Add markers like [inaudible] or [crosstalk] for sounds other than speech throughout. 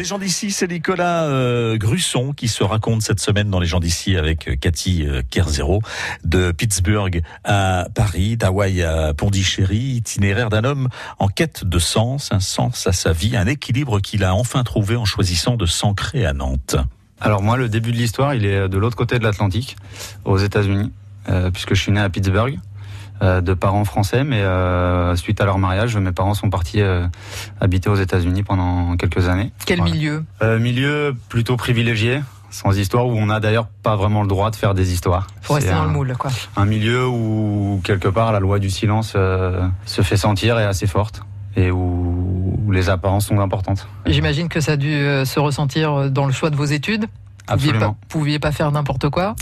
Les gens d'ici, c'est Nicolas euh, Grusson qui se raconte cette semaine dans Les gens d'ici avec euh, Cathy euh, Kerzero de Pittsburgh à Paris, d'Hawaï à Pondichéry, itinéraire d'un homme en quête de sens, un sens à sa vie, un équilibre qu'il a enfin trouvé en choisissant de s'ancrer à Nantes. Alors moi, le début de l'histoire, il est de l'autre côté de l'Atlantique, aux États-Unis, puisque je suis né à Pittsburgh. Euh, de parents français, mais euh, suite à leur mariage, mes parents sont partis euh, habiter aux États-Unis pendant quelques années. Quel milieu? Milieu plutôt privilégié, sans histoire, où on n'a d'ailleurs pas vraiment le droit de faire des histoires. Faut rester dans le moule, quoi. Un milieu où quelque part la loi du silence se fait sentir et assez forte et où, les apparences sont importantes. J'imagine que ça a dû se ressentir dans le choix de vos études? Absolument. Vous pouviez pas faire n'importe quoi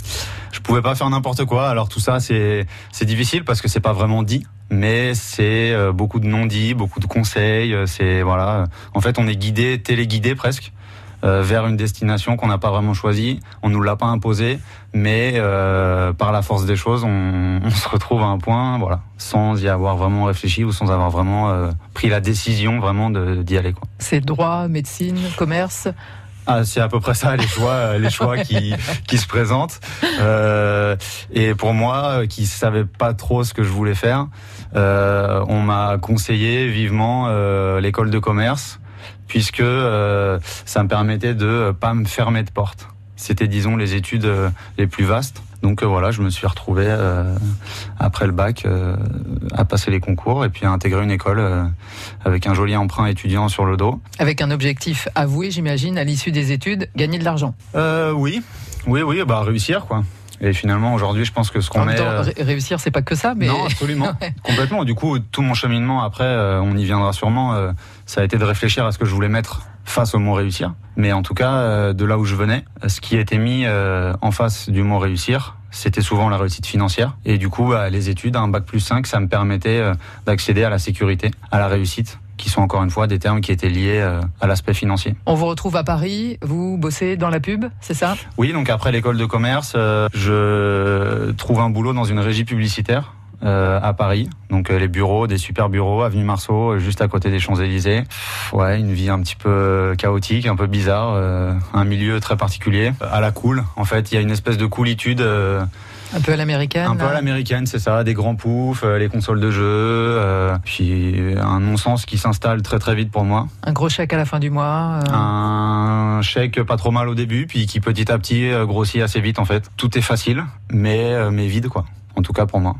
je pouvais pas faire n'importe quoi. Alors tout ça, c'est difficile parce que c'est pas vraiment dit, mais c'est euh, beaucoup de non-dits, beaucoup de conseils. Euh, c'est voilà. En fait, on est guidé, téléguidé presque. Euh, vers une destination qu'on n'a pas vraiment choisie, on nous l'a pas imposé, mais euh, par la force des choses, on, [laughs] on, se retrouve à un point, voilà, sans y avoir vraiment réfléchi ou sans avoir vraiment euh, pris la décision vraiment d'y aller. C'est droit, médecine, commerce. Ah, c'est à peu près ça les choix, euh, les choix qui, qui se présentent. Euh, et pour moi, euh, qui savais pas trop ce que je voulais faire, euh, on m'a conseillé vivement euh, l'école de commerce, puisque euh, ça me permettait de pas me fermer de porte. C'était, disons, les études les plus vastes. Donc voilà, je me suis retrouvé euh, après le bac euh, à passer les concours et puis à intégrer une école euh, avec un joli emprunt étudiant sur le dos. Avec un objectif avoué, j'imagine, à l'issue des études, gagner de l'argent. oui, oui, oui, bah réussir quoi. Et finalement, aujourd'hui, je pense que ce qu'on met. Temps, réussir, c'est pas que ça, mais. Non, absolument. [laughs] Complètement. Du coup, tout mon cheminement, après, on y viendra sûrement, ça a été de réfléchir à ce que je voulais mettre face au mot réussir. Mais en tout cas, euh, de là où je venais, ce qui était mis euh, en face du mot réussir, c'était souvent la réussite financière. Et du coup, bah, les études, un bac plus 5, ça me permettait euh, d'accéder à la sécurité, à la réussite qui sont encore une fois des termes qui étaient liés à l'aspect financier. On vous retrouve à Paris, vous bossez dans la pub, c'est ça? Oui, donc après l'école de commerce, je trouve un boulot dans une régie publicitaire euh, à Paris. Donc euh, les bureaux, des super bureaux, avenue Marceau, euh, juste à côté des Champs-Élysées. Ouais, une vie un petit peu chaotique, un peu bizarre, un milieu très particulier, à la cool. En fait, il y a une espèce de coolitude. Un peu à l'américaine. Un peu à l'américaine, c'est ça. Des grands poufs, les consoles de jeu, puis un non-sens qui s'installe très très vite pour moi. Un gros chèque à la fin du mois. Un chèque pas trop mal au début, puis qui petit à petit grossit assez vite en fait. Tout est facile, mais mais vide quoi. En tout cas pour moi.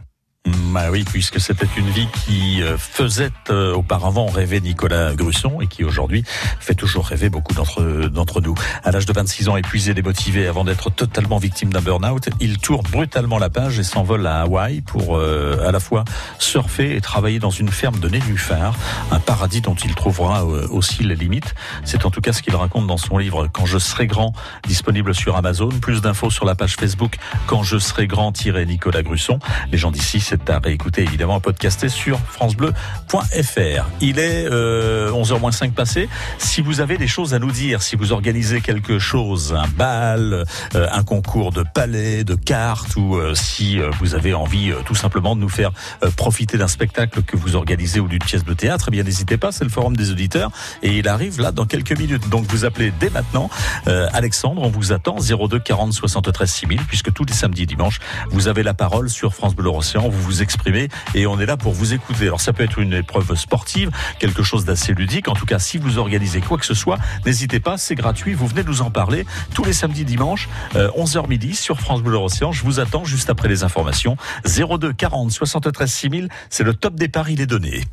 Bah oui, puisque c'était une vie qui euh, faisait euh, auparavant rêver Nicolas Grusson et qui aujourd'hui fait toujours rêver beaucoup d'entre nous. À l'âge de 26 ans, épuisé, démotivé, avant d'être totalement victime d'un burn-out, il tourne brutalement la page et s'envole à Hawaï pour euh, à la fois surfer et travailler dans une ferme de nénuphars, un paradis dont il trouvera aussi les limites. C'est en tout cas ce qu'il raconte dans son livre Quand je serai grand, disponible sur Amazon. Plus d'infos sur la page Facebook Quand je serai grand-Nicolas Grusson. Les gens d'ici, c'est à réécouter évidemment à podcaster sur francebleu.fr. Il est euh, 11h 5 passé. Si vous avez des choses à nous dire, si vous organisez quelque chose, un bal, euh, un concours de palais, de cartes, ou euh, si euh, vous avez envie tout simplement de nous faire profiter d'un spectacle que vous organisez ou d'une pièce de théâtre, eh bien n'hésitez pas, c'est le forum des auditeurs et il arrive là dans quelques minutes. Donc vous appelez dès maintenant. Alexandre, on vous attend 02 40 73 6000 puisque tous les samedis et dimanches, vous avez la parole sur France Bleu Océan. Vous exprimer et on est là pour vous écouter. Alors ça peut être une épreuve sportive, quelque chose d'assez ludique. En tout cas, si vous organisez quoi que ce soit, n'hésitez pas, c'est gratuit. Vous venez nous en parler tous les samedis dimanches, 11h euh, midi sur France Bleu Océan. Je vous attends juste après les informations. 02 40 73 6000, c'est le top départ, il est donné.